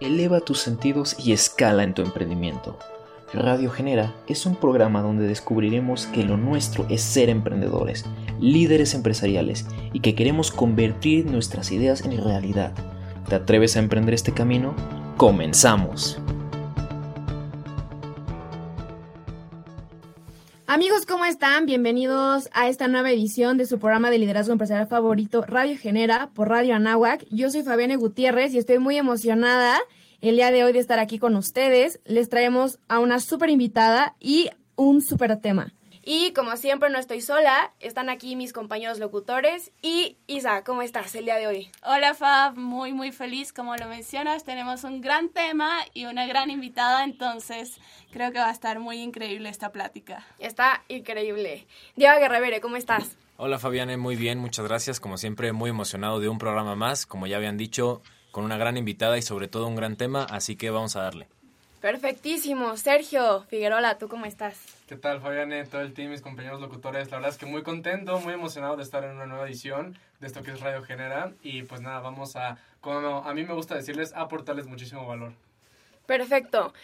eleva tus sentidos y escala en tu emprendimiento. Radio Genera es un programa donde descubriremos que lo nuestro es ser emprendedores, líderes empresariales y que queremos convertir nuestras ideas en realidad. ¿Te atreves a emprender este camino? ¡Comenzamos! Amigos, ¿cómo están? Bienvenidos a esta nueva edición de su programa de liderazgo empresarial favorito, Radio Genera, por Radio Anáhuac. Yo soy Fabiana Gutiérrez y estoy muy emocionada el día de hoy de estar aquí con ustedes. Les traemos a una súper invitada y un súper tema. Y como siempre no estoy sola, están aquí mis compañeros locutores y Isa, ¿cómo estás el día de hoy? Hola Fab, muy muy feliz como lo mencionas, tenemos un gran tema y una gran invitada, entonces creo que va a estar muy increíble esta plática. Está increíble. Diego Guerrevere, ¿cómo estás? Hola Fabiane, muy bien, muchas gracias, como siempre muy emocionado de un programa más, como ya habían dicho, con una gran invitada y sobre todo un gran tema, así que vamos a darle. Perfectísimo. Sergio Figueroa, ¿tú cómo estás? ¿Qué tal, Fabiane? Todo el team, mis compañeros locutores. La verdad es que muy contento, muy emocionado de estar en una nueva edición de esto que es Radio Genera. Y pues nada, vamos a, como a mí me gusta decirles, aportarles muchísimo valor. Perfecto.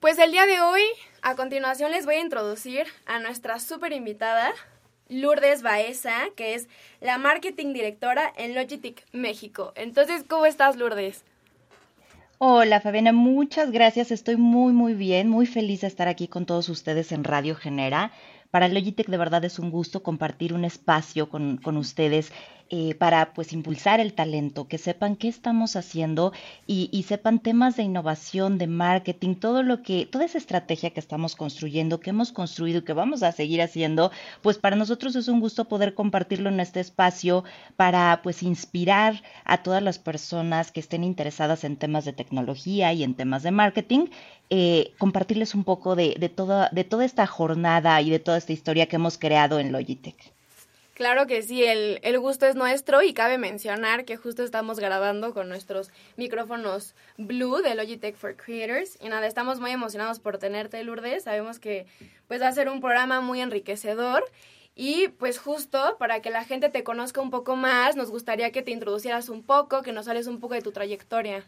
Pues el día de hoy, a continuación les voy a introducir a nuestra súper invitada, Lourdes Baeza, que es la marketing directora en Logitech México. Entonces, ¿cómo estás, Lourdes? Hola Fabiana, muchas gracias. Estoy muy, muy bien, muy feliz de estar aquí con todos ustedes en Radio Genera. Para Logitech de verdad es un gusto compartir un espacio con, con ustedes eh, para pues impulsar el talento, que sepan qué estamos haciendo y, sepan temas de innovación, de marketing, todo lo que, toda esa estrategia que estamos construyendo, que hemos construido y que vamos a seguir haciendo, pues para nosotros es un gusto poder compartirlo en este espacio para pues inspirar a todas las personas que estén interesadas en temas de tecnología y en temas de marketing, eh, compartirles un poco de, de, toda, de toda esta jornada y de toda esta historia que hemos creado en Logitech. Claro que sí, el, el, gusto es nuestro y cabe mencionar que justo estamos grabando con nuestros micrófonos Blue de Logitech for Creators. Y nada, estamos muy emocionados por tenerte Lourdes, sabemos que pues va a ser un programa muy enriquecedor. Y pues justo para que la gente te conozca un poco más, nos gustaría que te introducieras un poco, que nos hables un poco de tu trayectoria.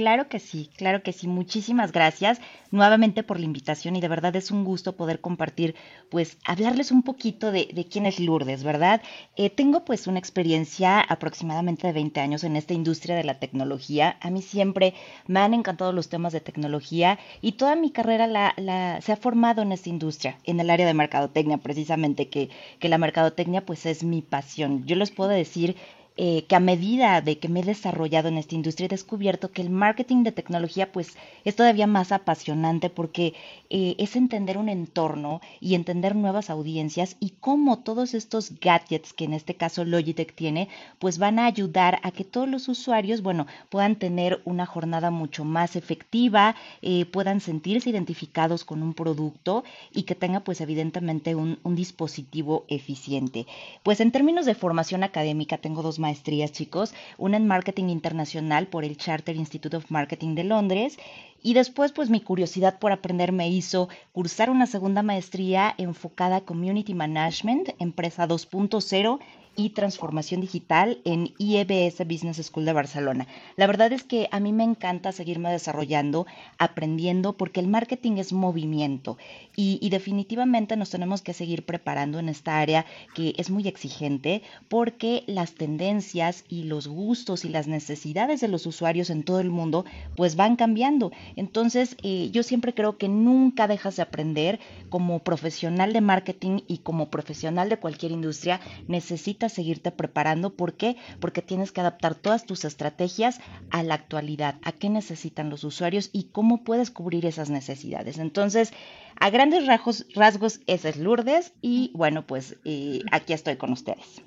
Claro que sí, claro que sí. Muchísimas gracias nuevamente por la invitación y de verdad es un gusto poder compartir, pues hablarles un poquito de, quién es Lourdes, ¿verdad? Eh, tengo pues una experiencia aproximadamente de 20 años en esta industria de la tecnología. A mí siempre me han encantado los temas de tecnología y toda mi carrera la, se ha formado en esta industria, en el área de mercadotecnia precisamente, que, que la mercadotecnia pues es mi pasión. Yo les puedo decir eh, que a medida de que me he desarrollado en esta industria he descubierto que el marketing de tecnología pues es todavía más apasionante porque eh, es entender un entorno y entender nuevas audiencias y cómo todos estos gadgets que en este caso Logitech tiene pues van a ayudar a que todos los usuarios bueno puedan tener una jornada mucho más efectiva, eh, puedan sentirse identificados con un producto y que tenga pues evidentemente un, un dispositivo eficiente. Pues en términos de formación académica tengo dos maestrías, chicos, una en marketing internacional por el Charter Institute of Marketing de Londres y después pues mi curiosidad por aprender me hizo cursar una segunda maestría enfocada a Community Management, empresa 2.0 y transformación digital en IEBS Business School de Barcelona. La verdad es que a mí me encanta seguirme desarrollando, aprendiendo, porque el marketing es movimiento y, definitivamente nos tenemos que seguir preparando en esta área que es muy exigente porque las tendencias y los gustos y las necesidades de los usuarios en todo el mundo pues van cambiando. Entonces eh, yo siempre creo que nunca dejas de aprender como profesional de marketing y como profesional de cualquier industria necesitas seguirte preparando. ¿Por qué? Porque tienes que adaptar todas tus estrategias a la actualidad, a qué necesitan los usuarios y cómo puedes cubrir esas necesidades. Entonces, a grandes rasgos, rasgos esa es Lourdes y bueno, pues eh, aquí estoy con ustedes.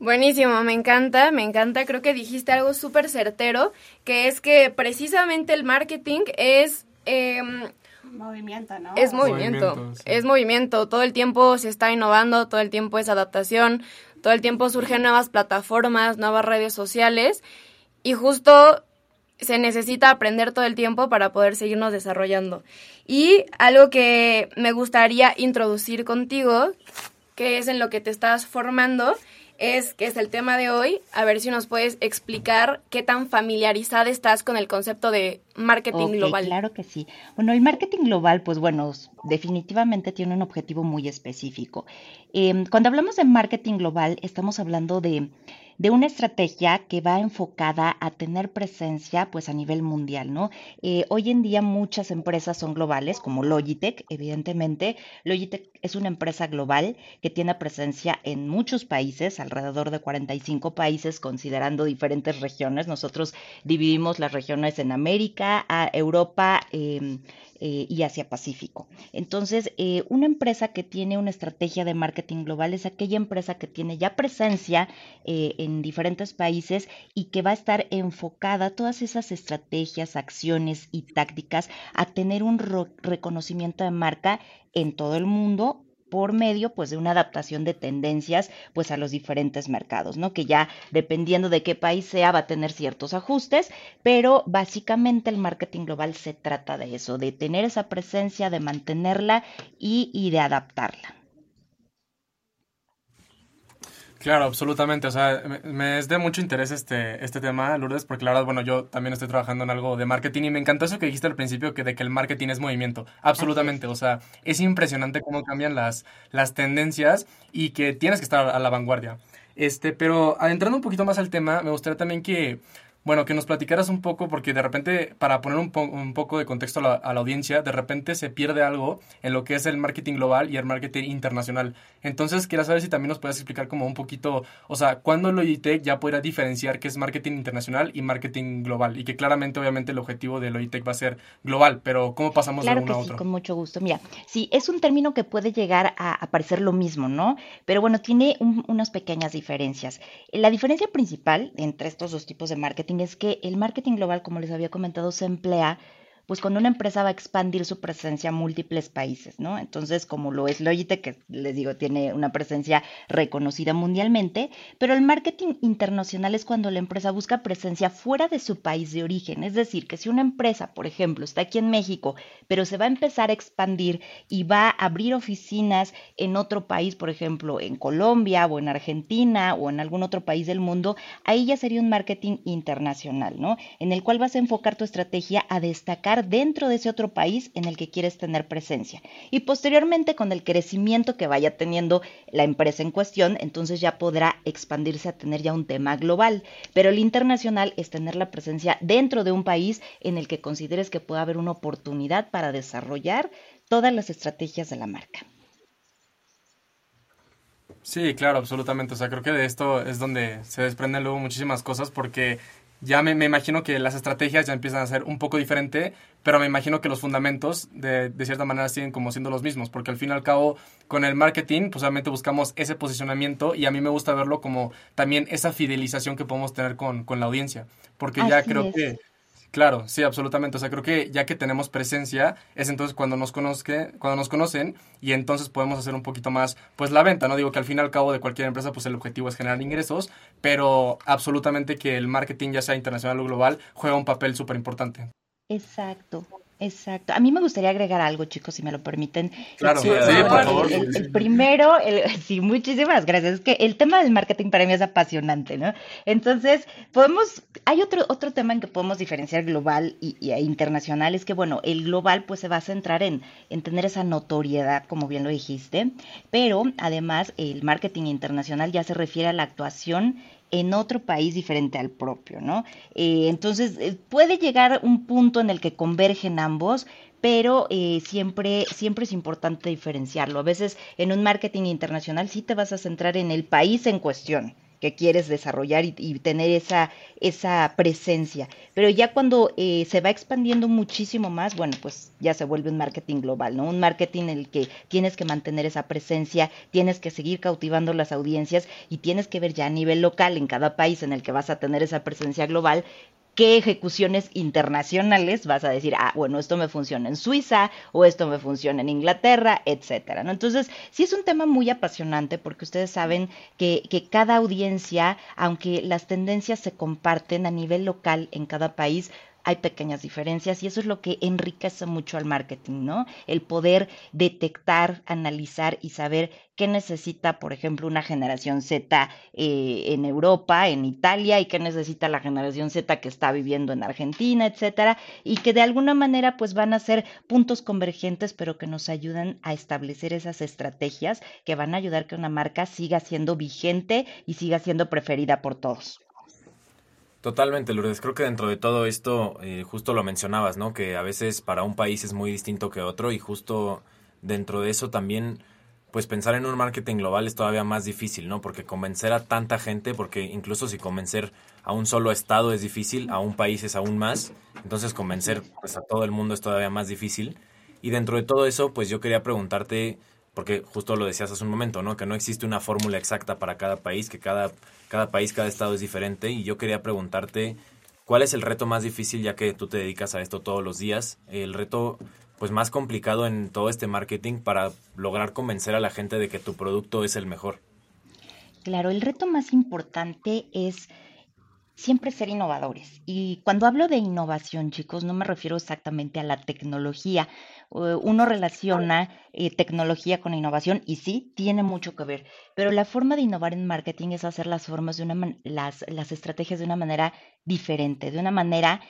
Buenísimo, me encanta, me encanta. Creo que dijiste algo súper certero, que es que precisamente el marketing es eh, Movimiento, ¿no? Es movimiento, movimiento sí. es movimiento. Todo el tiempo se está innovando, todo el tiempo es adaptación, todo el tiempo surgen nuevas plataformas, nuevas redes sociales y justo se necesita aprender todo el tiempo para poder seguirnos desarrollando. Y algo que me gustaría introducir contigo, que es en lo que te estás formando, es, que es el tema de hoy. A ver si nos puedes explicar qué tan familiarizada estás con el concepto de marketing global. Claro que sí. Bueno, el marketing global, pues bueno, definitivamente tiene un objetivo muy específico. Em, cuando hablamos de marketing global, estamos hablando de de una estrategia que va enfocada a tener presencia pues a nivel mundial, ¿no? Eh, hoy en día muchas empresas son globales, como Logitech, evidentemente. Logitech es una empresa global que tiene presencia en muchos países, alrededor de 45 países, considerando diferentes regiones. Nosotros dividimos las regiones en América, Europa, eh, eh, y Asia Pacífico. Entonces, eh, una empresa que tiene una estrategia de marketing global es aquella empresa que tiene ya presencia eh, en diferentes países y que va a estar enfocada todas esas estrategias, acciones y tácticas a tener un reconocimiento de marca en todo el mundo por medio pues de una adaptación de tendencias pues a los diferentes mercados, ¿no? Que ya dependiendo de qué país sea va a tener ciertos ajustes, pero básicamente el marketing global se trata de eso, de tener esa presencia, de mantenerla y, y de adaptarla. Claro, absolutamente. O sea, me, es de mucho interés este, este tema, Lourdes, porque la verdad, bueno, yo también estoy trabajando en algo de marketing y me encantó eso que dijiste al principio, que de que el marketing es movimiento. Absolutamente. O sea, es impresionante cómo cambian las, las tendencias y que tienes que estar a la vanguardia. Este, pero adentrando un poquito más al tema, me gustaría también que bueno, que nos platicaras un poco, porque de repente, para poner un, un poco de contexto a la, a la, audiencia, de repente se pierde algo en lo que es el marketing global y el marketing internacional. Entonces, quería saber si también nos puedes explicar como un poquito, o sea, cuándo Logitech ya podrá diferenciar qué es marketing internacional y marketing global. Y que claramente, obviamente, el objetivo de Logitech va a ser global, pero ¿cómo pasamos de uno a otro? Sí, con mucho gusto. Mira, sí, es un término que puede llegar a, parecer lo mismo, ¿no? Pero bueno, tiene unas pequeñas diferencias. La diferencia principal entre estos dos tipos de marketing es que el marketing global, como les había comentado, se emplea pues cuando una empresa va a expandir su presencia a múltiples países, ¿no? Entonces, como lo es Logitech, que les digo, tiene una presencia reconocida mundialmente, pero el marketing internacional es cuando la empresa busca presencia fuera de su país de origen. Es decir, que si una empresa, por ejemplo, está aquí en México, pero se va a empezar a expandir y va a abrir oficinas en otro país, por ejemplo, en Colombia o en Argentina o en algún otro país del mundo, ahí ya sería un marketing internacional, ¿no? En el cual vas a enfocar tu estrategia a destacar dentro de ese otro país en el que quieres tener presencia. Y posteriormente, con el crecimiento que vaya teniendo la empresa en cuestión, entonces ya podrá expandirse a tener ya un tema global. Pero el internacional es tener la presencia dentro de un país en el que consideres que pueda haber una oportunidad para desarrollar todas las estrategias de la marca. Sí, claro, absolutamente. O sea, creo que de esto es donde se desprenden luego muchísimas cosas porque ya me, imagino que las estrategias ya empiezan a ser un poco diferente, pero me imagino que los fundamentos de, de, cierta manera siguen como siendo los mismos, porque al fin y al cabo con el marketing pues obviamente buscamos ese posicionamiento y a mí me gusta verlo como también esa fidelización que podemos tener con, con la audiencia, porque ya creo que Claro, sí, absolutamente. O sea, creo que ya que tenemos presencia, es entonces cuando nos, conozque, cuando nos conocen y entonces podemos hacer un poquito más, pues la venta, ¿no? Digo que al fin y al cabo de cualquier empresa, pues el objetivo es generar ingresos, pero absolutamente que el marketing, ya sea internacional o global, juega un papel súper importante. Exacto. Exacto. A mí me gustaría agregar algo, chicos, si me lo permiten. Claro, sí, por favor. El, primero, sí, muchísimas gracias. Es que el tema del marketing para mí es apasionante, ¿no? Entonces, podemos, hay otro, otro tema en que podemos diferenciar global y, y, e internacional, es que, bueno, el global pues se va a centrar en, en tener esa notoriedad, como bien lo dijiste, pero además el marketing internacional ya se refiere a la actuación en otro país diferente al propio, ¿no? Eh, entonces, eh, puede llegar un punto en el que convergen ambos, pero eh, siempre, siempre es importante diferenciarlo. A veces en un marketing internacional sí te vas a centrar en el país en cuestión, que quieres desarrollar y, tener esa, esa presencia. Pero ya cuando eh, se va expandiendo muchísimo más, bueno, pues ya se vuelve un marketing global, ¿no? Un marketing en el que tienes que mantener esa presencia, tienes que seguir cautivando las audiencias y tienes que ver ya a nivel local en cada país en el que vas a tener esa presencia global, qué ejecuciones internacionales vas a decir, ah, bueno, esto me funciona en Suiza o esto me funciona en Inglaterra, etcétera, ¿no? Entonces, sí es un tema muy apasionante porque ustedes saben que, que cada audiencia, aunque las tendencias se comparten a nivel local en cada país, hay pequeñas diferencias y eso es lo que enriquece mucho al marketing, ¿no? El poder detectar, analizar y saber qué necesita, por ejemplo, una generación Z eh, en Europa, en Italia, y qué necesita la generación Z que está viviendo en Argentina, etcétera, y que de alguna manera pues van a ser puntos convergentes, pero que nos ayudan a establecer esas estrategias que van a ayudar que una marca siga siendo vigente y siga siendo preferida por todos. Totalmente, Lourdes. Creo que dentro de todo esto, eh, justo lo mencionabas, ¿no? Que a veces para un país es muy distinto que otro y justo dentro de eso también, pues pensar en un marketing global es todavía más difícil, ¿no? Porque convencer a tanta gente, porque incluso si convencer a un solo estado es difícil, a un país es aún más, entonces convencer pues a todo el mundo es todavía más difícil. Y dentro de todo eso, pues yo quería preguntarte, porque justo lo decías hace un momento, ¿no? Que no existe una fórmula exacta para cada país, que cada cada país, cada estado es diferente y yo quería preguntarte cuál es el reto más difícil ya que tú te dedicas a esto todos los días, el reto pues más complicado en todo este marketing para lograr convencer a la gente de que tu producto es el mejor. Claro, el reto más importante es siempre ser innovadores. Y cuando hablo de innovación, chicos, no me refiero exactamente a la tecnología, uno relaciona eh, tecnología con innovación y sí, tiene mucho que ver, pero la forma de innovar en marketing es hacer las formas de una las, las estrategias de una manera diferente, de una manera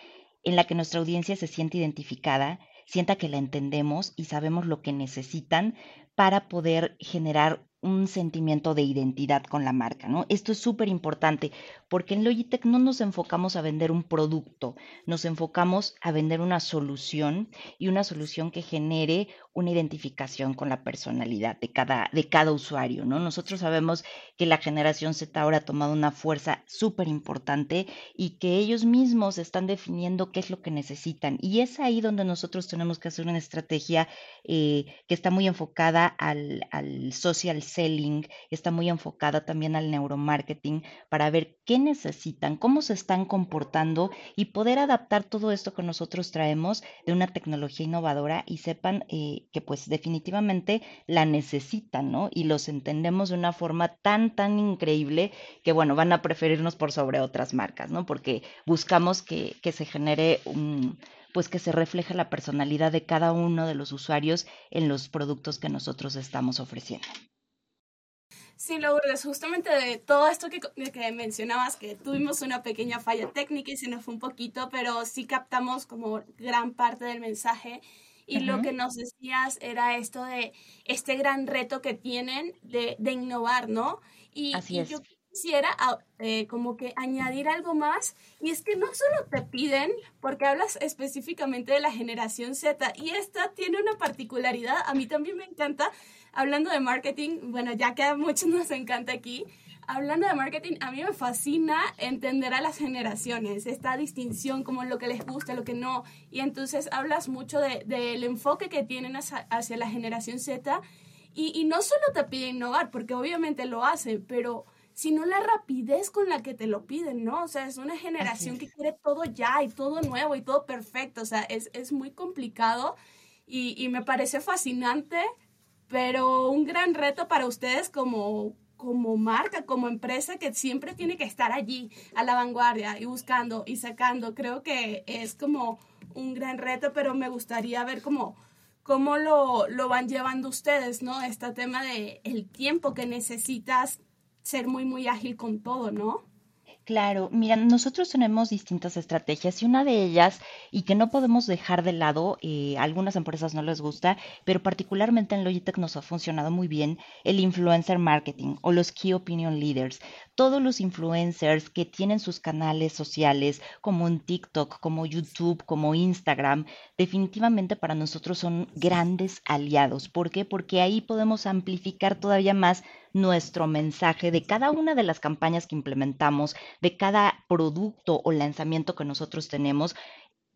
en la que nuestra audiencia se siente identificada, sienta que la entendemos y sabemos lo que necesitan para poder generar un sentimiento de identidad con la marca, ¿no? Esto es súper importante porque en Logitech no nos enfocamos a vender un producto, nos enfocamos a vender una solución y una solución que genere una identificación con la personalidad de cada, de cada usuario, ¿no? Nosotros sabemos que la generación Z ahora ha tomado una fuerza súper importante y que ellos mismos están definiendo qué es lo que necesitan. Y es ahí donde nosotros tenemos que hacer una estrategia eh, que está muy enfocada al, al social selling, está muy enfocada también al neuromarketing para ver qué necesitan, cómo se están comportando y poder adaptar todo esto que nosotros traemos de una tecnología innovadora y sepan eh, que pues definitivamente la necesitan, ¿no? Y los entendemos de una forma tan, tan increíble que bueno, van a preferirnos por sobre otras marcas, ¿no? Porque buscamos que, que se genere un pues que se refleje la personalidad de cada uno de los usuarios en los productos que nosotros estamos ofreciendo. Sí, Lourdes, justamente de todo esto que, que, mencionabas, que tuvimos una pequeña falla técnica y se nos fue un poquito, pero sí captamos como gran parte del mensaje. Y lo que nos decías era esto de este gran reto que tienen de, de innovar, ¿no? Y, Así es quisiera ah, eh, como que añadir algo más y es que no solo te piden, porque hablas específicamente de la generación Z y esta tiene una particularidad, a mí también me encanta, hablando de marketing, bueno, ya que a muchos nos encanta aquí, hablando de marketing, a mí me fascina entender a las generaciones, esta distinción, como lo que les gusta, lo que no, y entonces hablas mucho del de, enfoque que tienen hacia, hacia la generación Z y, y no solo te piden innovar, porque obviamente lo hacen, pero sino la rapidez con la que te lo piden, ¿no? O sea, es una generación que quiere todo ya y todo nuevo y todo perfecto, o sea, es, es muy complicado y, y, me parece fascinante, pero un gran reto para ustedes como, como marca, como empresa que siempre tiene que estar allí a la vanguardia y buscando y sacando. Creo que es como un gran reto, pero me gustaría ver cómo cómo lo, lo van llevando ustedes, ¿no? Este tema de el tiempo que necesitas ser muy, muy ágil con todo, ¿no? Claro, mira, nosotros tenemos distintas estrategias y una de ellas, y que no podemos dejar de lado, eh, a algunas empresas no les gusta, pero particularmente en Logitech nos ha funcionado muy bien el influencer marketing o los key opinion leaders. Todos los influencers que tienen sus canales sociales, como en TikTok, como YouTube, como Instagram, definitivamente para nosotros son grandes aliados. ¿Por qué? Porque ahí podemos amplificar todavía más nuestro mensaje de cada una de las campañas que implementamos, de cada producto o lanzamiento que nosotros tenemos,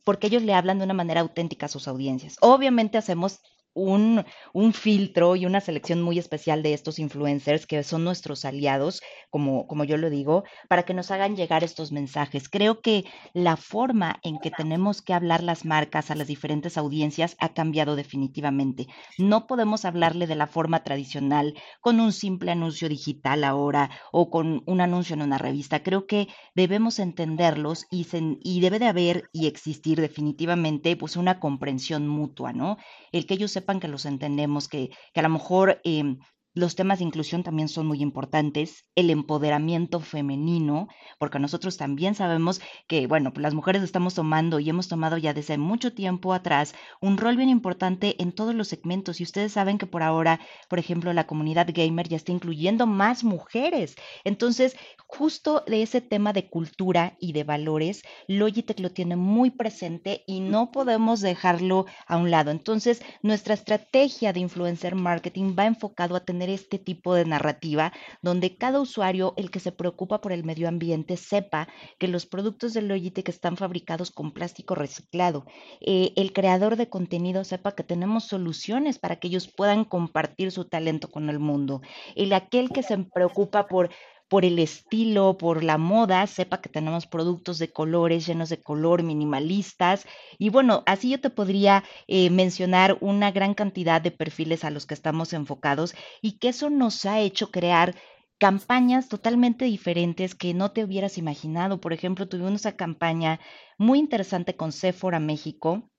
porque ellos le hablan de una manera auténtica a sus audiencias. Obviamente hacemos un, un, filtro y una selección muy especial de estos influencers que son nuestros aliados, como, como yo lo digo, para que nos hagan llegar estos mensajes. Creo que la forma en que tenemos que hablar las marcas a las diferentes audiencias ha cambiado definitivamente. No podemos hablarle de la forma tradicional con un simple anuncio digital ahora o con un anuncio en una revista. Creo que debemos entenderlos y, y debe de haber y existir definitivamente pues una comprensión mutua, ¿no? El que ellos que los entendemos, que, que a lo mejor eh, los temas de inclusión también son muy importantes, el empoderamiento femenino, porque nosotros también sabemos que, bueno, las mujeres estamos tomando y hemos tomado ya desde mucho tiempo atrás un rol bien importante en todos los segmentos. Y ustedes saben que por ahora, por ejemplo, la comunidad gamer ya está incluyendo más mujeres. Entonces, justo de ese tema de cultura y de valores, Logitech lo tiene muy presente y no podemos dejarlo a un lado. Entonces, nuestra estrategia de influencer marketing va enfocado a tener este tipo de narrativa donde cada usuario, el que se preocupa por el medio ambiente, sepa que los productos de Logitech están fabricados con plástico reciclado. Eh, el creador de contenido sepa que tenemos soluciones para que ellos puedan compartir su talento con el mundo. El aquel que se preocupa por por el estilo, por la moda, sepa que tenemos productos de colores llenos de color, minimalistas. Y bueno, así yo te podría eh, mencionar una gran cantidad de perfiles a los que estamos enfocados y que eso nos ha hecho crear campañas totalmente diferentes que no te hubieras imaginado. Por ejemplo, tuvimos una campaña muy interesante con Sephora México,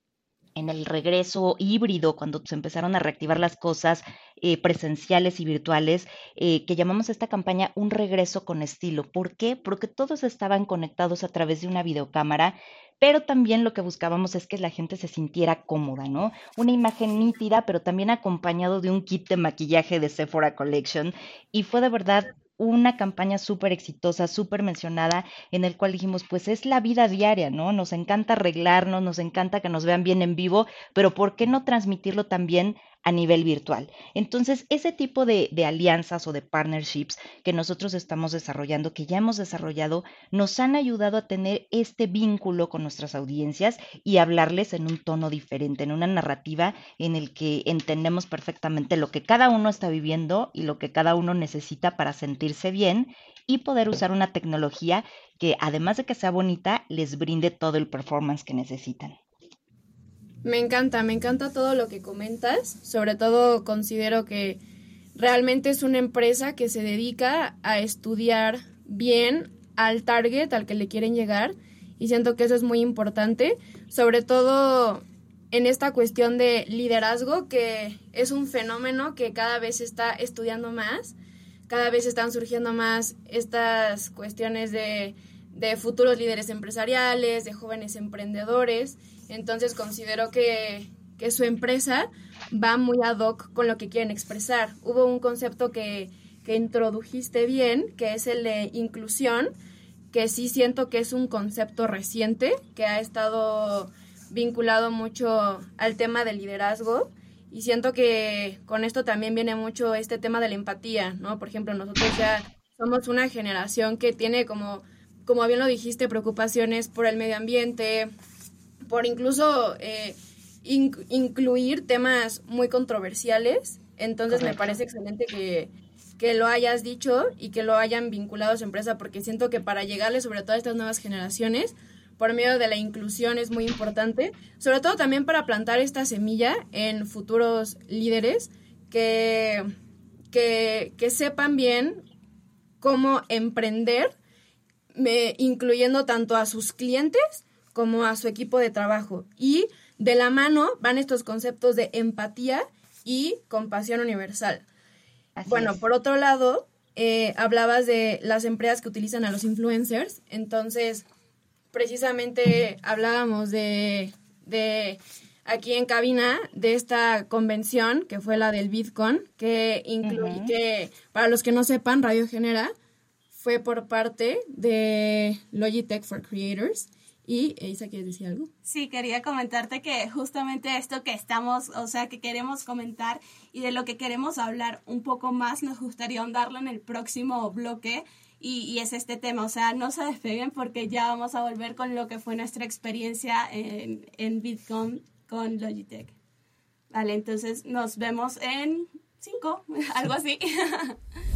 en el regreso híbrido, cuando se empezaron a reactivar las cosas eh, presenciales y virtuales, eh, que llamamos esta campaña Un regreso con estilo. ¿Por qué? Porque todos estaban conectados a través de una videocámara, pero también lo que buscábamos es que la gente se sintiera cómoda, ¿no? Una imagen nítida, pero también acompañado de un kit de maquillaje de Sephora Collection. Y fue de verdad una campaña súper exitosa, súper mencionada, en el cual dijimos, pues es la vida diaria, ¿no? Nos encanta arreglarnos, nos encanta que nos vean bien en vivo, pero ¿por qué no transmitirlo también a nivel virtual. Entonces, ese tipo de, alianzas o de partnerships que nosotros estamos desarrollando, que ya hemos desarrollado, nos han ayudado a tener este vínculo con nuestras audiencias y hablarles en un tono diferente, en una narrativa en el que entendemos perfectamente lo que cada uno está viviendo y lo que cada uno necesita para sentirse bien y poder usar una tecnología que además de que sea bonita, les brinde todo el performance que necesitan. Me encanta, me encanta todo lo que comentas. Sobre todo considero que realmente es una empresa que se dedica a estudiar bien al target al que le quieren llegar y siento que eso es muy importante, sobre todo en esta cuestión de liderazgo que es un fenómeno que cada vez se está estudiando más, cada vez están surgiendo más estas cuestiones de, de futuros líderes empresariales, de jóvenes emprendedores entonces considero que, su empresa va muy ad hoc con lo que quieren expresar. Hubo un concepto que, que introdujiste bien, que es el de inclusión, que sí siento que es un concepto reciente, que ha estado vinculado mucho al tema del liderazgo. Y siento que con esto también viene mucho este tema de la empatía, ¿no? Por ejemplo, nosotros ya somos una generación que tiene como, como bien lo dijiste, preocupaciones por el medio ambiente, por incluso eh, incluir temas muy controversiales. Entonces me parece excelente que, que lo hayas dicho y que lo hayan vinculado a su empresa, porque siento que para llegarle sobre todo a estas nuevas generaciones, por medio de la inclusión es muy importante, sobre todo también para plantar esta semilla en futuros líderes que, que, que sepan bien cómo emprender, me, incluyendo tanto a sus clientes como a su equipo de trabajo. Y de la mano van estos conceptos de empatía y compasión universal. bueno, por otro lado, eh, hablabas de las empresas que utilizan a los influencers. Entonces, precisamente hablábamos de, de aquí en cabina de esta convención que fue la del Bitcoin, que incluye que para los que no sepan, Radio Genera fue por parte de Logitech for Creators y Isa, ¿quieres decir algo? Sí, quería comentarte que justamente esto que estamos, o sea, que queremos comentar y de lo que queremos hablar un poco más, nos gustaría ahondarlo en el próximo bloque. Y, y, es este tema, o sea, no se despeguen porque ya vamos a volver con lo que fue nuestra experiencia en, en Bitcoin con Logitech. Vale, entonces nos vemos en cinco, algo así.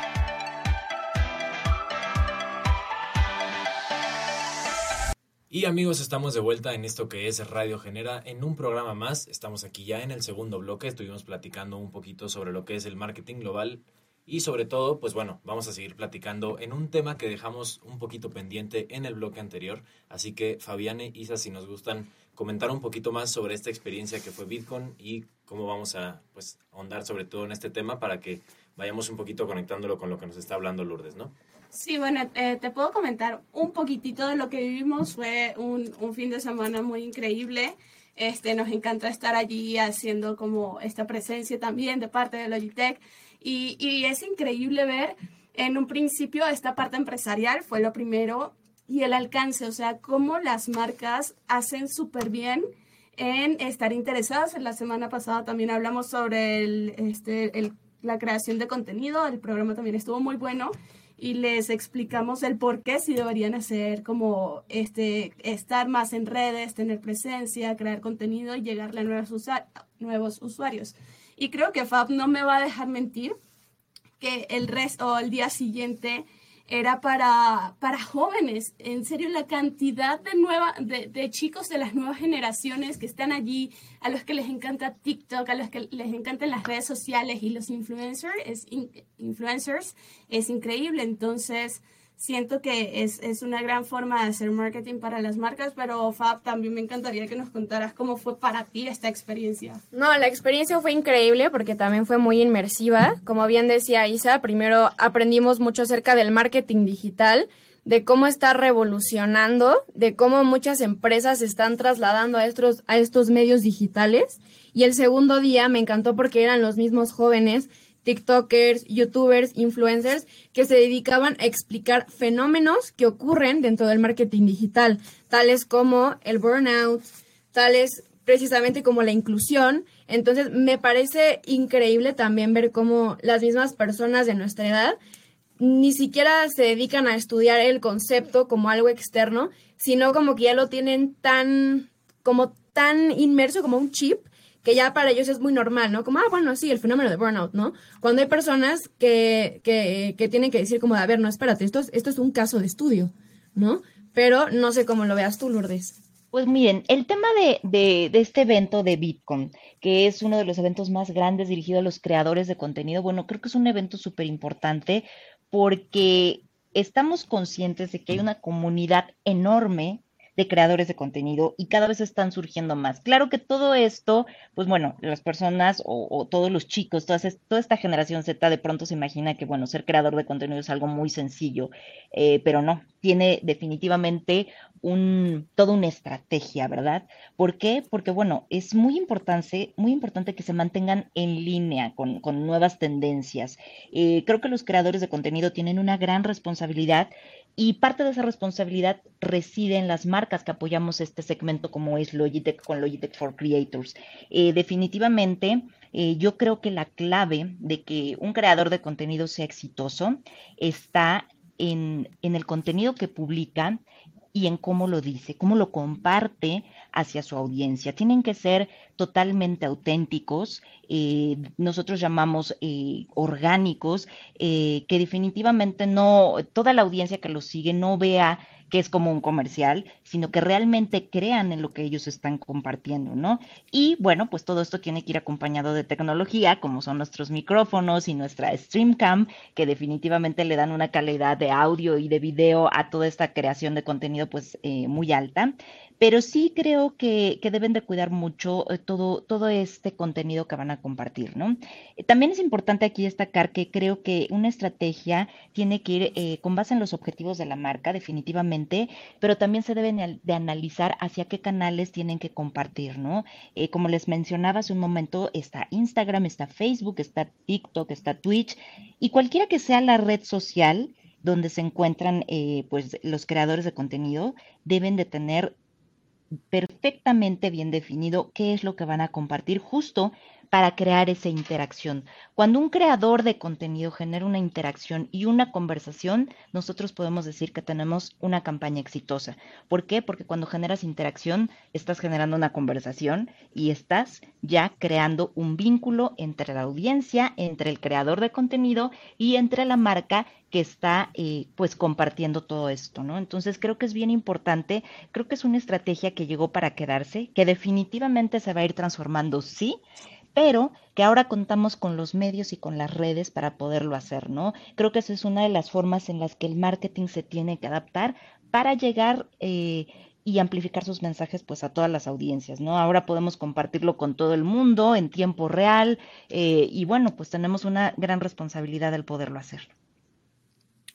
Y amigos, estamos de vuelta en esto que es Radio Genera, en un programa más. Estamos aquí ya en el segundo bloque. Estuvimos platicando un poquito sobre lo que es el marketing global y sobre todo, pues bueno, vamos a seguir platicando en un tema que dejamos un poquito pendiente en el bloque anterior. Así que Fabiane, Isa, si nos gustan comentar un poquito más sobre esta experiencia que fue Bitcoin y cómo vamos a pues ahondar sobre todo en este tema para que vayamos un poquito conectándolo con lo que nos está hablando Lourdes, ¿no? Sí, bueno, eh, te puedo comentar un poquitito de lo que vivimos. Fue un, un, fin de semana muy increíble. Este, nos encanta estar allí haciendo como esta presencia también de parte de Logitech. Y, y es increíble ver en un principio esta parte empresarial, fue lo primero, y el alcance, o sea, cómo las marcas hacen súper bien en estar interesadas. En la semana pasada también hablamos sobre este, la creación de contenido, el programa también estuvo muy bueno y les explicamos el por qué si deberían hacer como este, estar más en redes, tener presencia, crear contenido y llegarle a nuevos, nuevos usuarios. Y creo que Fab no me va a dejar mentir que el resto o el día siguiente era para, para jóvenes. En serio, la cantidad de, nueva, de, de, chicos de las nuevas generaciones que están allí, a los que les encanta TikTok, a los que les encantan las redes sociales y los influencers, es, influencers, es increíble. Entonces, siento que es, es, una gran forma de hacer marketing para las marcas, pero Fab, también me encantaría que nos contaras cómo fue para ti esta experiencia. No, la experiencia fue increíble porque también fue muy inmersiva. Como bien decía Isa, primero aprendimos mucho acerca del marketing digital, de cómo está revolucionando, de cómo muchas empresas se están trasladando a estos, a estos medios digitales. Y el segundo día me encantó porque eran los mismos jóvenes TikTokers, YouTubers, influencers que se dedicaban a explicar fenómenos que ocurren dentro del marketing digital, tales como el burnout, tales precisamente como la inclusión. Entonces, me parece increíble también ver cómo las mismas personas de nuestra edad ni siquiera se dedican a estudiar el concepto como algo externo, sino como que ya lo tienen tan como tan inmerso como un chip que ya para ellos es muy normal, ¿no? Como, ah, bueno, sí, el fenómeno de burnout, ¿no? Cuando hay personas que, que, que tienen que decir como, a ver, no, espérate, esto es, esto es un caso de estudio, ¿no? Pero no sé cómo lo veas tú, Lourdes. Pues miren, el tema de, de, de, este evento de Bitcoin, que es uno de los eventos más grandes dirigido a los creadores de contenido, bueno, creo que es un evento súper importante porque estamos conscientes de que hay una comunidad enorme de creadores de contenido y cada vez están surgiendo más. Claro que todo esto, pues bueno, las personas o, todos los chicos, toda, toda, esta generación Z de pronto se imagina que, bueno, ser creador de contenido es algo muy sencillo, eh, pero no, tiene definitivamente un, toda una estrategia, ¿verdad? ¿Por qué? Porque, bueno, es muy importante, muy importante que se mantengan en línea con, con nuevas tendencias. Eh, creo que los creadores de contenido tienen una gran responsabilidad y parte de esa responsabilidad reside en las marcas que apoyamos este segmento como es Logitech con Logitech for Creators. Eh, definitivamente, eh, yo creo que la clave de que un creador de contenido sea exitoso está en, en el contenido que publica y en cómo lo dice, cómo lo comparte hacia su audiencia. Tienen que ser totalmente auténticos, eh, nosotros llamamos eh, orgánicos, eh, que definitivamente no, toda la audiencia que los sigue no vea que es como un comercial, sino que realmente crean en lo que ellos están compartiendo, ¿no? Y bueno, pues todo esto tiene que ir acompañado de tecnología, como son nuestros micrófonos y nuestra Streamcam, que definitivamente le dan una calidad de audio y de video a toda esta creación de contenido pues eh, muy alta pero sí creo que, que, deben de cuidar mucho todo, todo este contenido que van a compartir, ¿no? También es importante aquí destacar que creo que una estrategia tiene que ir eh, con base en los objetivos de la marca, definitivamente pero también se deben de analizar hacia qué canales tienen que compartir, ¿no? Eh, como les mencionaba hace un momento, está Instagram, está Facebook, está TikTok, está Twitch, y cualquiera que sea la red social donde se encuentran eh, pues los creadores de contenido, deben de tener perfectamente bien definido qué es lo que van a compartir. Justo para crear esa interacción. Cuando un creador de contenido genera una interacción y una conversación, nosotros podemos decir que tenemos una campaña exitosa. ¿Por qué? Porque cuando generas interacción, estás generando una conversación y estás ya creando un vínculo entre la audiencia, entre el creador de contenido y entre la marca que está eh, pues compartiendo todo esto, ¿no? Entonces creo que es bien importante, creo que es una estrategia que llegó para quedarse, que definitivamente se va a ir transformando, sí, pero que ahora contamos con los medios y con las redes para poderlo hacer, ¿no? Creo que esa es una de las formas en las que el marketing se tiene que adaptar para llegar eh, y amplificar sus mensajes pues a todas las audiencias, ¿no? Ahora podemos compartirlo con todo el mundo en tiempo real eh, y bueno, pues tenemos una gran responsabilidad del poderlo hacer.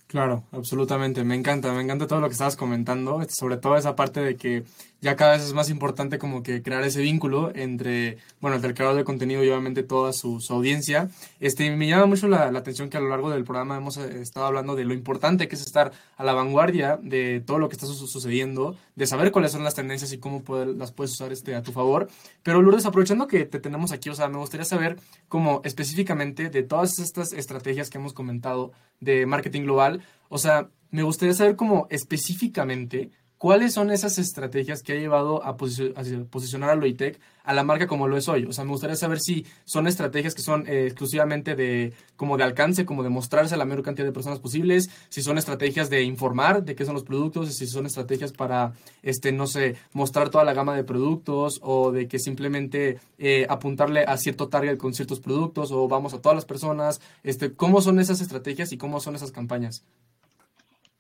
Claro, absolutamente. Me encanta, me encanta todo lo que estabas comentando, sobre todo esa parte de que ya cada vez es más importante como que crear ese vínculo entre, bueno, el creador de contenido y obviamente toda su, audiencia. Este, me llama mucho la, atención que a lo largo del programa hemos eh, estado hablando de lo importante que es estar a la vanguardia de todo lo que está sucediendo, de saber cuáles son las tendencias y cómo las puedes usar este, a tu favor. Pero Lourdes, aprovechando que te tenemos aquí, o sea, me gustaría saber cómo específicamente de todas estas estrategias que hemos comentado de marketing global, o sea, me gustaría saber cómo específicamente ¿Cuáles son esas estrategias que ha llevado a, posicionar a Loitec a la marca como lo es hoy? O sea, me gustaría saber si son estrategias que son eh, exclusivamente de como de alcance, como de mostrarse a la mayor cantidad de personas posibles, si son estrategias de informar de qué son los productos, si son estrategias para, este, no sé, mostrar toda la gama de productos o de que simplemente eh, apuntarle a cierto target con ciertos productos o vamos a todas las personas. Este, ¿Cómo son esas estrategias y cómo son esas campañas?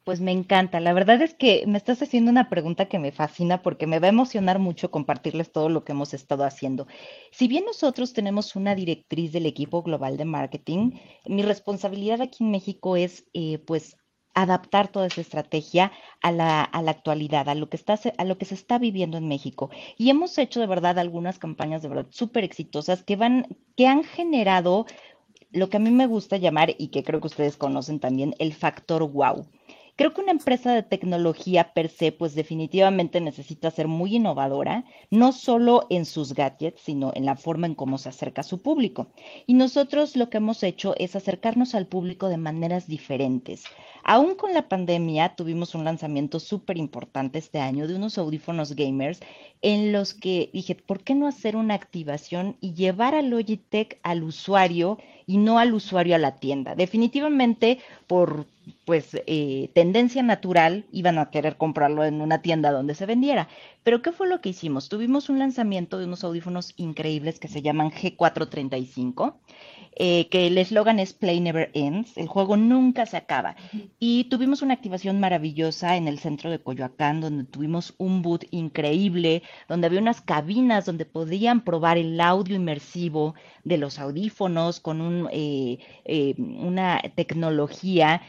Pues me encanta. La verdad es que me estás haciendo una pregunta que me fascina porque me va a emocionar mucho compartirles todo lo que hemos estado haciendo. Si bien nosotros tenemos una directriz del equipo global de marketing, mi responsabilidad aquí en México es eh, pues adaptar toda esa estrategia a la, a la, actualidad, a lo, que está, a lo que se está viviendo en México. Y hemos hecho de verdad algunas campañas de verdad súper exitosas que, van, que han generado lo que a mí me gusta llamar y que creo que ustedes conocen también, el factor wow. Creo que una empresa de tecnología per se, pues definitivamente necesita ser muy innovadora, no solo en sus gadgets, sino en la forma en cómo se acerca a su público. Y nosotros lo que hemos hecho es acercarnos al público de maneras diferentes. Aún con la pandemia, tuvimos un lanzamiento súper importante este año de unos audífonos gamers en los que dije, ¿por qué no hacer una activación y llevar a Logitech al usuario y no al usuario a la tienda? Definitivamente, por pues eh, tendencia natural, iban a querer comprarlo en una tienda donde se vendiera. Pero ¿qué fue lo que hicimos? Tuvimos un lanzamiento de unos audífonos increíbles que se llaman G435 eh, que el eslogan es Play Never Ends, el juego nunca se acaba. Y tuvimos una activación maravillosa en el centro de Coyoacán, donde tuvimos un boot increíble, donde había unas cabinas donde podían probar el audio inmersivo de los audífonos con un, eh, eh, una tecnología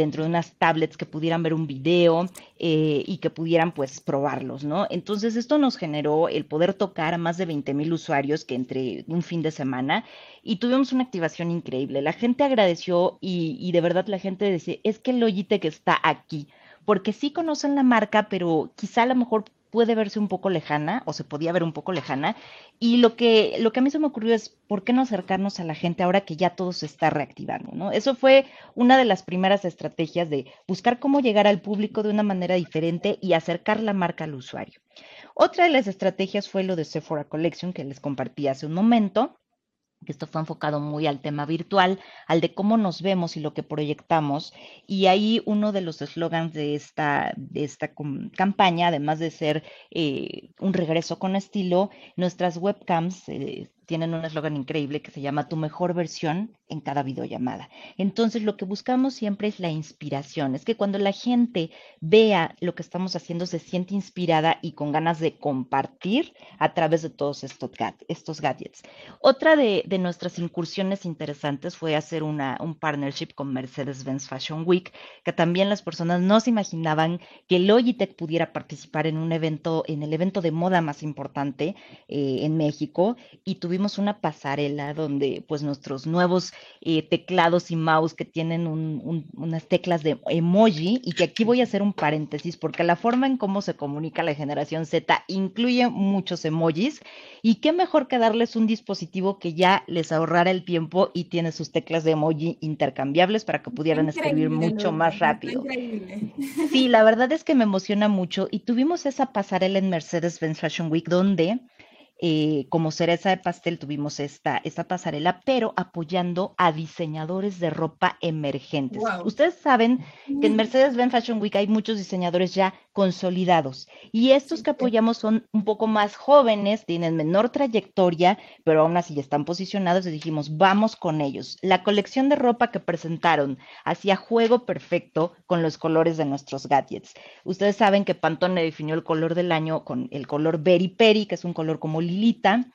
dentro de unas tablets que pudieran ver un video y que pudieran pues probarlos, ¿no? Entonces esto nos generó el poder tocar a más de 20 mil usuarios que entre un fin de semana y tuvimos una activación increíble. La gente agradeció y, de verdad la gente decía, es que Logitech está aquí, porque sí conocen la marca, pero quizá a lo mejor puede verse un poco lejana o se podía ver un poco lejana. Y lo que, lo que a mí se me ocurrió es, ¿por qué no acercarnos a la gente ahora que ya todo se está reactivando? ¿no? Eso fue una de las primeras estrategias de buscar cómo llegar al público de una manera diferente y acercar la marca al usuario. Otra de las estrategias fue lo de Sephora Collection que les compartí hace un momento que esto fue enfocado muy al tema virtual, al de cómo nos vemos y lo que proyectamos. Y ahí uno de los eslogans de esta, de esta campaña, además de ser eh, un regreso con estilo, nuestras webcams eh, tienen un eslogan increíble que se llama Tu mejor versión en cada videollamada. Entonces, lo que buscamos siempre es la inspiración, es que cuando la gente vea lo que estamos haciendo, se siente inspirada y con ganas de compartir a través de todos estos, estos gadgets. Otra de, nuestras incursiones interesantes fue hacer una, un partnership con Mercedes-Benz Fashion Week, que también las personas no se imaginaban que Logitech pudiera participar en un evento, en el evento de moda más importante eh, en México, y tuvimos una pasarela donde pues nuestros nuevos eh, teclados y mouse que tienen unas teclas de emoji y que aquí voy a hacer un paréntesis porque la forma en cómo se comunica la generación Z incluye muchos emojis y qué mejor que darles un dispositivo que ya les ahorrara el tiempo y tiene sus teclas de emoji intercambiables para que pudieran escribir mucho más rápido. Sí, la verdad es que me emociona mucho y tuvimos esa pasarela en Mercedes-Benz Fashion Week donde eh, como cereza de pastel tuvimos esta, esta pasarela, pero apoyando a diseñadores de ropa emergentes. Ustedes saben que en Mercedes-Benz Fashion Week hay muchos diseñadores ya consolidados y estos que apoyamos son un poco más jóvenes, tienen menor trayectoria, pero aún así están posicionados y dijimos, vamos con ellos. La colección de ropa que presentaron hacía juego perfecto con los colores de nuestros gadgets. Ustedes saben que Pantone definió el color del año con el color Berry Peri, que es un color como lilita,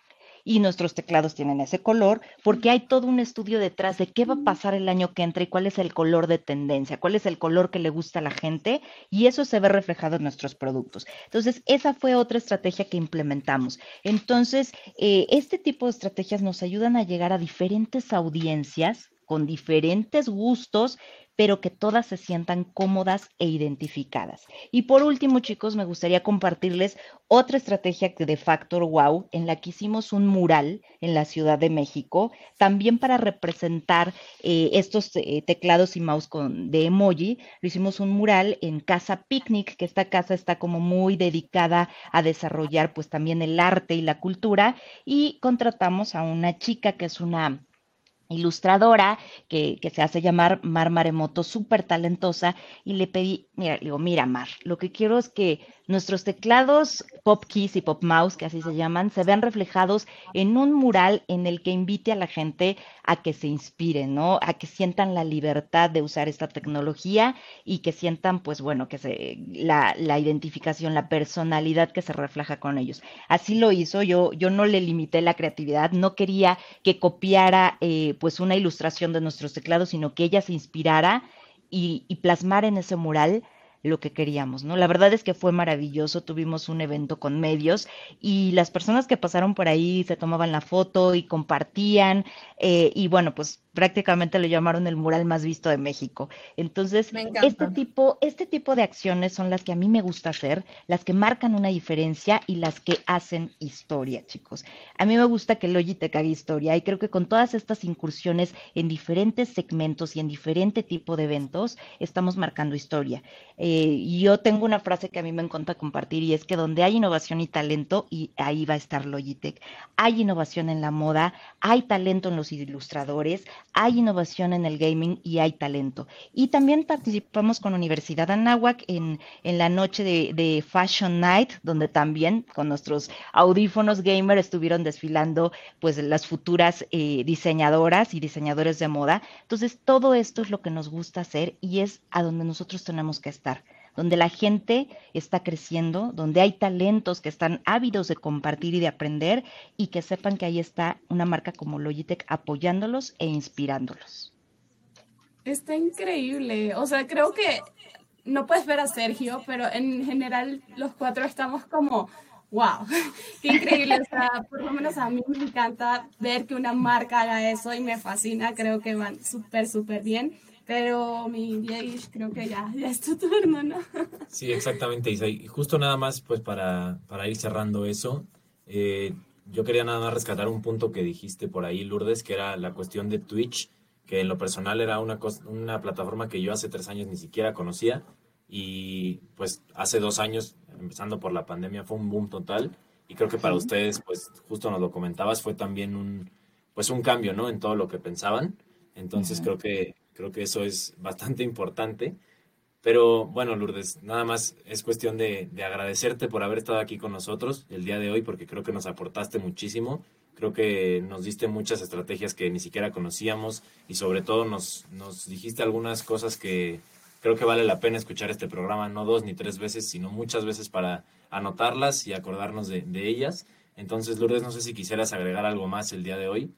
y nuestros teclados tienen ese color, porque hay todo un estudio detrás de qué va a pasar el año que entra y cuál es el color de tendencia, cuál es el color que le gusta a la gente, y eso se ve reflejado en nuestros productos. Entonces, esa fue otra estrategia que implementamos. Entonces, eh, este tipo de estrategias nos ayudan a llegar a diferentes audiencias con diferentes gustos pero que todas se sientan cómodas e identificadas. Y por último, chicos, me gustaría compartirles otra estrategia de Factor Wow, en la que hicimos un mural en la Ciudad de México, también para representar eh, estos eh, teclados y mouse con, de emoji. Lo hicimos un mural en Casa Picnic, que esta casa está como muy dedicada a desarrollar pues también el arte y la cultura, y contratamos a una chica que es una ilustradora que, que, se hace llamar Mar Maremoto, súper talentosa, y le pedí, mira, digo, mira Mar, lo que quiero es que nuestros teclados Pop Keys y Pop Mouse, que así se llaman, se vean reflejados en un mural en el que invite a la gente a que se inspire, ¿no? A que sientan la libertad de usar esta tecnología y que sientan, pues bueno, que se, la, la identificación, la personalidad que se refleja con ellos. Así lo hizo, yo, yo no le limité la creatividad, no quería que copiara eh, pues una ilustración de nuestros teclados, sino que ella se inspirara y, y plasmara en ese mural lo que queríamos, ¿no? La verdad es que fue maravilloso, tuvimos un evento con medios y las personas que pasaron por ahí se tomaban la foto y compartían eh, y bueno, pues prácticamente lo llamaron el mural más visto de México. Entonces, este tipo, este tipo de acciones son las que a mí me gusta hacer, las que marcan una diferencia y las que hacen historia, chicos. A mí me gusta que Logitech haga historia y creo que con todas estas incursiones en diferentes segmentos y en diferente tipo de eventos, estamos marcando historia. Eh, yo tengo una frase que a mí me encanta compartir y es que donde hay innovación y talento, y ahí va a estar Logitech. Hay innovación en la moda, hay talento en los ilustradores, hay innovación en el gaming y hay talento. Y también participamos con Universidad Anáhuac en, en la noche de, Fashion Night, donde también con nuestros audífonos gamer estuvieron desfilando pues las futuras eh, diseñadoras y diseñadores de moda. Entonces, todo esto es lo que nos gusta hacer y es a donde nosotros tenemos que estar donde la gente está creciendo, donde hay talentos que están ávidos de compartir y de aprender y que sepan que ahí está una marca como Logitech apoyándolos e inspirándolos. Está increíble. O sea, creo que no puedes ver a Sergio, pero en general los cuatro estamos como, wow, qué increíble. O sea, por lo menos a mí me encanta ver que una marca haga eso y me fascina. Creo que van súper, súper bien. Pero mi creo que ya, ya es tu turno, ¿no? Sí, exactamente, Isa. Y justo nada más, pues para, para ir cerrando eso, eh, yo quería nada más rescatar un punto que dijiste por ahí, Lourdes, que era la cuestión de Twitch, que en lo personal era una, una plataforma que yo hace tres años ni siquiera conocía y pues hace dos años, empezando por la pandemia, fue un boom total y creo que para ustedes, pues justo nos lo comentabas, fue también un, pues un cambio, ¿no? En todo lo que pensaban. Entonces creo que Creo que eso es bastante importante. Pero bueno, Lourdes, nada más es cuestión de, de, agradecerte por haber estado aquí con nosotros el día de hoy, porque creo que nos aportaste muchísimo. Creo que nos diste muchas estrategias que ni siquiera conocíamos y sobre todo nos, nos dijiste algunas cosas que creo que vale la pena escuchar este programa, no dos ni tres veces, sino muchas veces para anotarlas y acordarnos de, de ellas. Entonces, Lourdes, no sé si quisieras agregar algo más el día de hoy.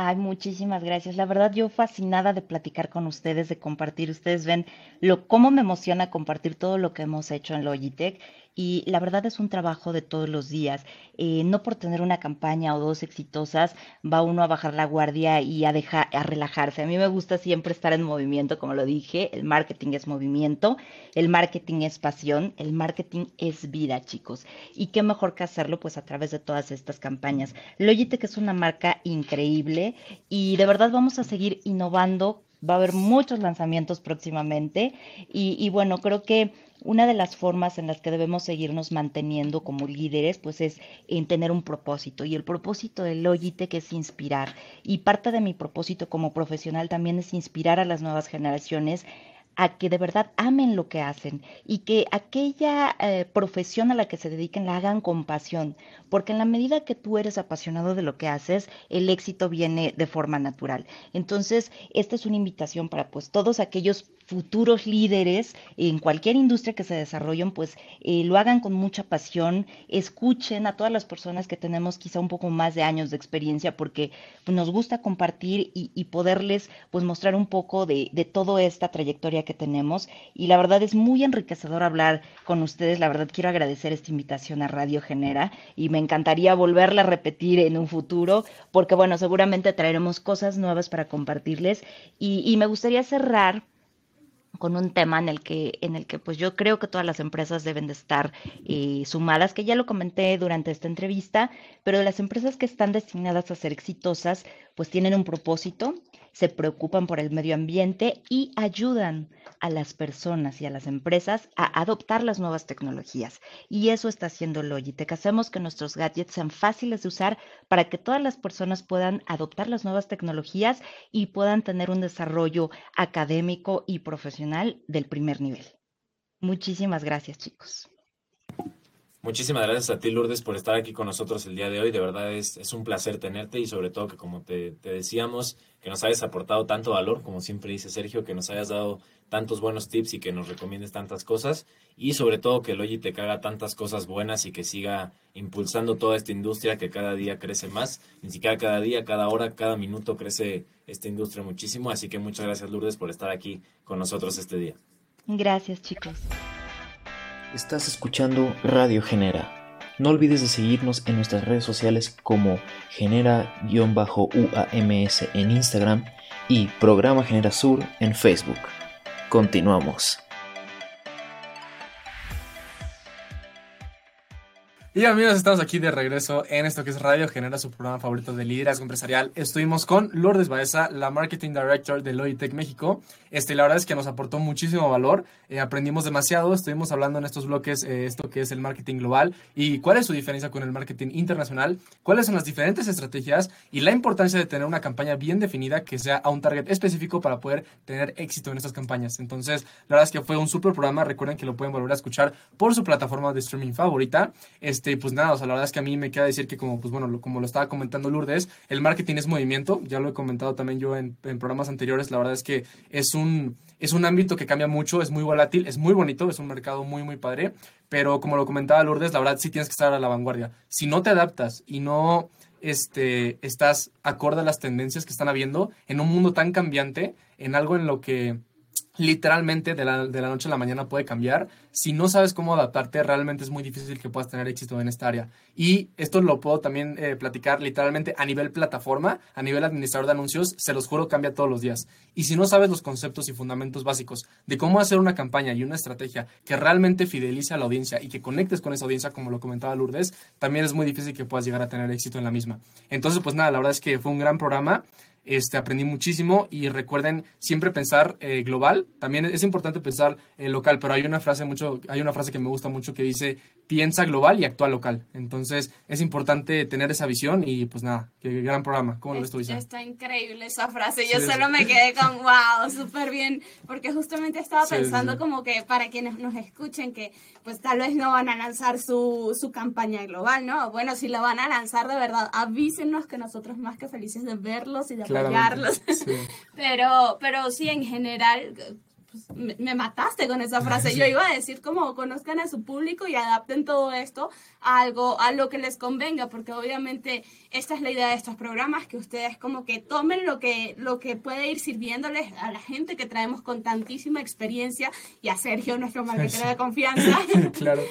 Ay, muchísimas gracias. La verdad, yo fascinada de platicar con ustedes, de compartir. Ustedes ven lo cómo me emociona compartir todo lo que hemos hecho en Logitech y la verdad es un trabajo de todos los días. Eh, no por tener una campaña o dos exitosas va uno a bajar la guardia y a dejar a relajarse. A mí me gusta siempre estar en movimiento, como lo dije. El marketing es movimiento, el marketing es pasión, el marketing es vida, chicos. Y qué mejor que hacerlo pues a través de todas estas campañas. Logitech es una marca increíble y de verdad vamos a seguir innovando va a haber muchos lanzamientos próximamente y, y, bueno, creo que una de las formas en las que debemos seguirnos manteniendo como líderes, pues es en tener un propósito. Y el propósito de Logitech es inspirar. Y parte de mi propósito como profesional también es inspirar a las nuevas generaciones a que de verdad amen lo que hacen y que aquella eh, profesión a la que se dediquen la hagan con pasión, porque en la medida que tú eres apasionado de lo que haces, el éxito viene de forma natural. Entonces, esta es una invitación para pues todos aquellos futuros líderes en cualquier industria que se desarrollen, pues eh, lo hagan con mucha pasión, escuchen a todas las personas que tenemos quizá un poco más de años de experiencia, porque pues, nos gusta compartir y, poderles pues mostrar un poco de, de toda esta trayectoria que tenemos. Y la verdad es muy enriquecedor hablar con ustedes. La verdad quiero agradecer esta invitación a Radio Genera y me encantaría volverla a repetir en un futuro, porque bueno, seguramente traeremos cosas nuevas para compartirles. Y, y me gustaría cerrar con un tema en el que, en el que pues yo creo que todas las empresas deben de estar eh, sumadas, que ya lo comenté durante esta entrevista, pero las empresas que están destinadas a ser exitosas, pues tienen un propósito, se preocupan por el medio ambiente y ayudan a las personas y a las empresas a adoptar las nuevas tecnologías. Y eso está haciendo Logitech. Hacemos que nuestros gadgets sean fáciles de usar para que todas las personas puedan adoptar las nuevas tecnologías y puedan tener un desarrollo académico y profesional del primer nivel. Muchísimas gracias, chicos. Muchísimas gracias a ti, Lourdes, por estar aquí con nosotros el día de hoy. De verdad es, es un placer tenerte y sobre todo que, como te, te, decíamos, que nos hayas aportado tanto valor, como siempre dice Sergio, que nos hayas dado tantos buenos tips y que nos recomiendes tantas cosas. Y sobre todo que Logitech haga tantas cosas buenas y que siga impulsando toda esta industria que cada día crece más. Ni siquiera cada día, cada hora, cada minuto crece esta industria muchísimo. Así que muchas gracias, Lourdes, por estar aquí con nosotros este día. Gracias, chicos. Estás escuchando Radio Genera. No olvides de seguirnos en nuestras redes sociales como Genera-UAMS en Instagram y Programa Genera Sur en Facebook. Continuamos. Y amigos, estamos aquí de regreso en esto que es Radio Genera, su programa favorito de liderazgo empresarial. Estuvimos con Lourdes Baeza, la Marketing Director de Logitech México. Este, la verdad es que nos aportó muchísimo valor, eh, aprendimos demasiado, estuvimos hablando en estos bloques eh, esto que es el marketing global y cuál es su diferencia con el marketing internacional, cuáles son las diferentes estrategias y la importancia de tener una campaña bien definida que sea a un target específico para poder tener éxito en estas campañas. Entonces, la verdad es que fue un super programa, recuerden que lo pueden volver a escuchar por su plataforma de streaming favorita. Este, pues nada, o sea, la verdad es que a mí me queda decir que como, pues bueno, lo, como lo estaba comentando Lourdes, el marketing es movimiento, ya lo he comentado también yo en, en programas anteriores, la verdad es que es un, es un ámbito que cambia mucho, es muy volátil, es muy bonito, es un mercado muy, muy padre, pero como lo comentaba Lourdes, la verdad sí tienes que estar a la vanguardia. Si no te adaptas y no este, estás acorde a las tendencias que están habiendo en un mundo tan cambiante, en algo en lo que literalmente de la, de la, noche a la mañana puede cambiar. Si no sabes cómo adaptarte, realmente es muy difícil que puedas tener éxito en esta área. Y esto lo puedo también eh, platicar literalmente a nivel plataforma, a nivel administrador de anuncios, se los juro, cambia todos los días. Y si no sabes los conceptos y fundamentos básicos de cómo hacer una campaña y una estrategia que realmente fidelice a la audiencia y que conectes con esa audiencia, como lo comentaba Lourdes, también es muy difícil que puedas llegar a tener éxito en la misma. Entonces, pues nada, la verdad es que fue un gran programa. Este, aprendí muchísimo y recuerden siempre pensar eh, global. También es importante pensar eh, local, pero hay una frase mucho, hay una frase que me gusta mucho que dice piensa global y actúa local. Entonces es importante tener esa visión y pues nada, qué gran programa. ¿Cómo lo ves tú, Está increíble esa frase. Yo solo me quedé con wow, súper bien, porque justamente estaba pensando como que para quienes nos escuchen que pues tal vez no van a lanzar su, su campaña global, ¿no? Bueno, si la van a lanzar de verdad, avísenos que nosotros más que felices de verlos y de apoyarlos. pero, pero sí, en general, pues, me, mataste con esa frase. Yo iba a decir como conozcan a su público y adapten todo esto a algo, a lo que les convenga, porque obviamente esta es la idea de estos programas, que ustedes como que tomen lo que, lo que puede ir sirviéndoles a la gente que traemos con tantísima experiencia y a Sergio, nuestro marketero de confianza. claro.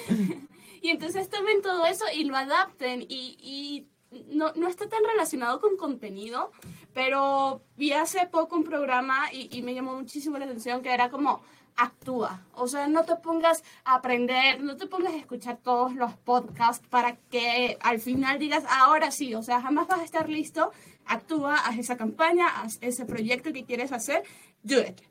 y entonces tomen todo eso y lo adapten y, y no, no está tan relacionado con contenido, pero vi hace poco un programa y, me llamó muchísimo la atención que era como actúa. O sea, no te pongas a aprender, no te pongas a escuchar todos los podcasts para que al final digas, ahora sí, o sea, jamás vas a estar listo. Actúa, haz esa campaña, haz ese proyecto que quieres hacer, do it.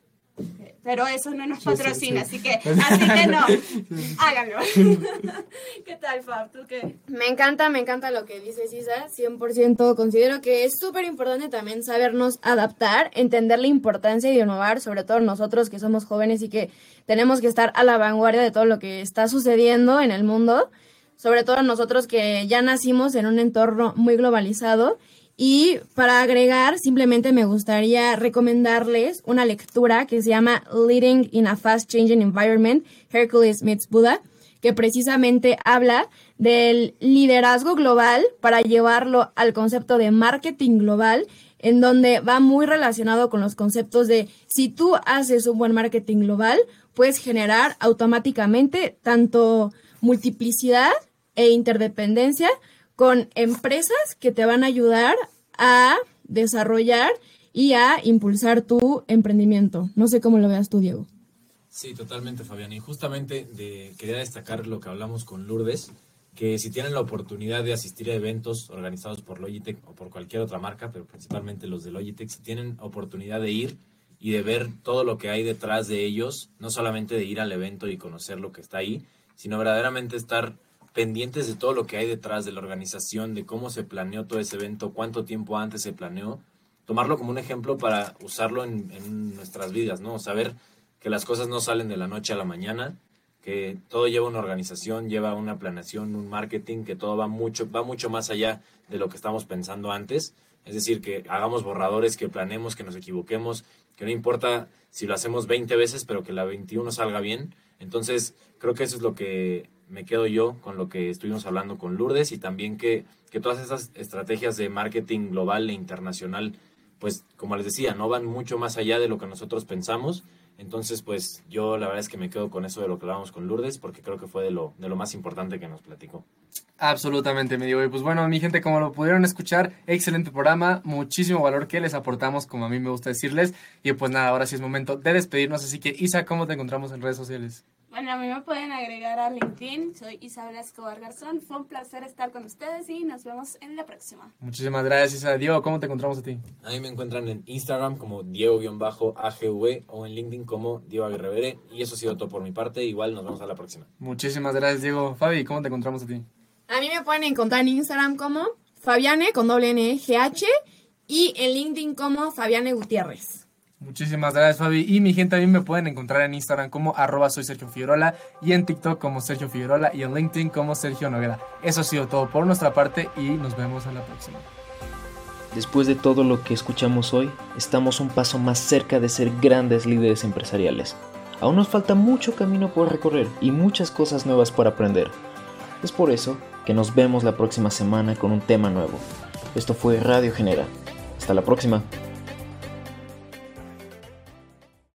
Pero eso no nos patrocina, así que así que no, háganlo. ¿Qué tal, Fab? ¿Tú qué? Me encanta, me encanta lo que dice Cisa, 100% considero que es súper importante también sabernos adaptar, entender la importancia de innovar, sobre todo nosotros que somos jóvenes y que tenemos que estar a la vanguardia de todo lo que está sucediendo en el mundo, sobre todo nosotros que ya nacimos en un entorno muy globalizado y para agregar, simplemente me gustaría recomendarles una lectura que se llama Leading in a Fast Changing Environment, Hercules Meets Buddha, que precisamente habla del liderazgo global para llevarlo al concepto de marketing global, en donde va muy relacionado con los conceptos de si tú haces un buen marketing global, puedes generar automáticamente tanto multiplicidad e interdependencia con empresas que te van a ayudar a desarrollar y a impulsar tu emprendimiento. No sé cómo lo veas tú, Diego. Sí, totalmente, Fabián. Y justamente de, quería destacar lo que hablamos con Lourdes, que si tienen la oportunidad de asistir a eventos organizados por Logitech o por cualquier otra marca, pero principalmente los de Logitech, si tienen oportunidad de ir y de ver todo lo que hay detrás de ellos, no solamente de ir al evento y conocer lo que está ahí, sino verdaderamente estar pendientes de todo lo que hay detrás de la organización, de cómo se planeó todo ese evento, cuánto tiempo antes se planeó, tomarlo como un ejemplo para usarlo en, nuestras vidas, ¿no? Saber que las cosas no salen de la noche a la mañana, que todo lleva una organización, lleva una planeación, un marketing, que todo va mucho, va mucho más allá de lo que estamos pensando antes. Es decir, que hagamos borradores, que planeemos, que nos equivoquemos, que no importa si lo hacemos 20 veces, pero que la 21 salga bien. Entonces, creo que eso es lo que me quedo yo con lo que estuvimos hablando con Lourdes y también que, que todas esas estrategias de marketing global e internacional, pues como les decía, no van mucho más allá de lo que nosotros pensamos. Entonces, pues yo la verdad es que me quedo con eso de lo que hablábamos con Lourdes porque creo que fue de lo, de lo más importante que nos platicó. Absolutamente, me digo. Y pues bueno, mi gente, como lo pudieron escuchar, excelente programa, muchísimo valor que les aportamos, como a mí me gusta decirles. Y pues nada, ahora sí es momento de despedirnos. Así que, Isa, ¿cómo te encontramos en redes sociales? Bueno, a mí me pueden agregar a LinkedIn. Soy Isabel Escobar Garzón. Fue un placer estar con ustedes y nos vemos en la próxima. Muchísimas gracias, Isa. Diego, ¿cómo te encontramos a ti? A mí me encuentran en Instagram como Diego-AGV o en LinkedIn como Diego Aguirrevere. Y eso ha sido todo por mi parte. Igual nos vemos a la próxima. Muchísimas gracias, Diego. Fabi, ¿cómo te encontramos a ti? A mí me pueden encontrar en Instagram como Fabiane con doble N G H y en LinkedIn como Fabiane Gutiérrez. Muchísimas gracias, Fabi. Y mi gente, a mí me pueden encontrar en Instagram como arroba soy Sergio y en TikTok como Sergio Figuerola y en LinkedIn como Sergio Noguera. Eso ha sido todo por nuestra parte y nos vemos en la próxima. Después de todo lo que escuchamos hoy, estamos un paso más cerca de ser grandes líderes empresariales. Aún nos falta mucho camino por recorrer y muchas cosas nuevas por aprender. Es por eso que nos vemos la próxima semana con un tema nuevo. Esto fue Radio Genera. Hasta la próxima.